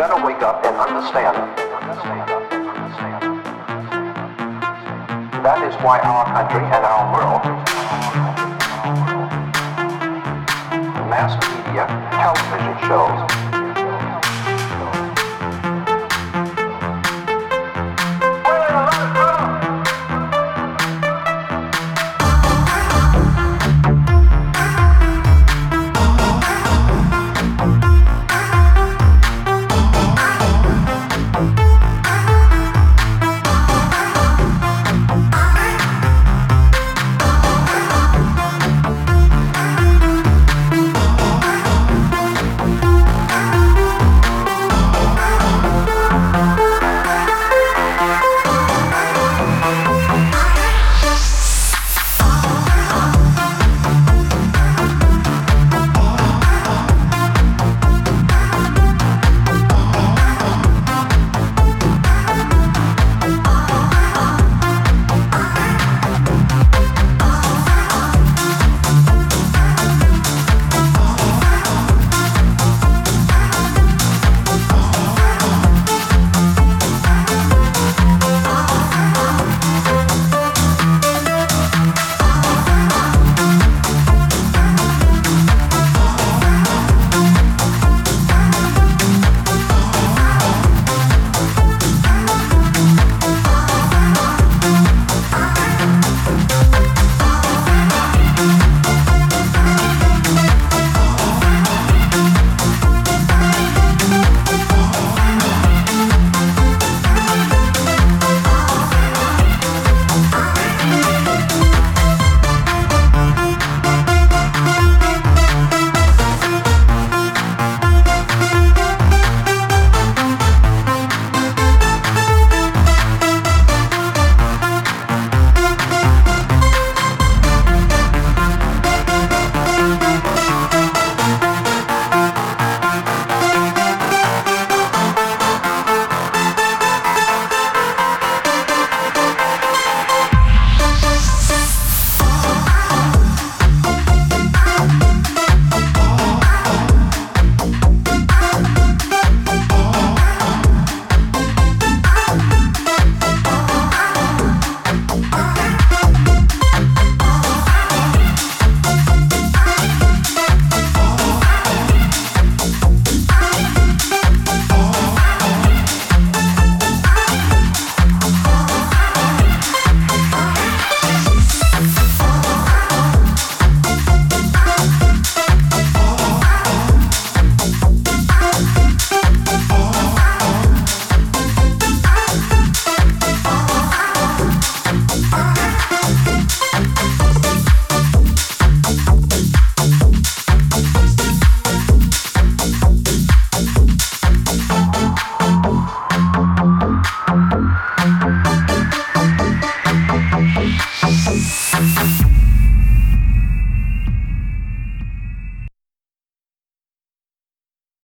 better wake up and understand. That is why our country and our world, mass media, television shows,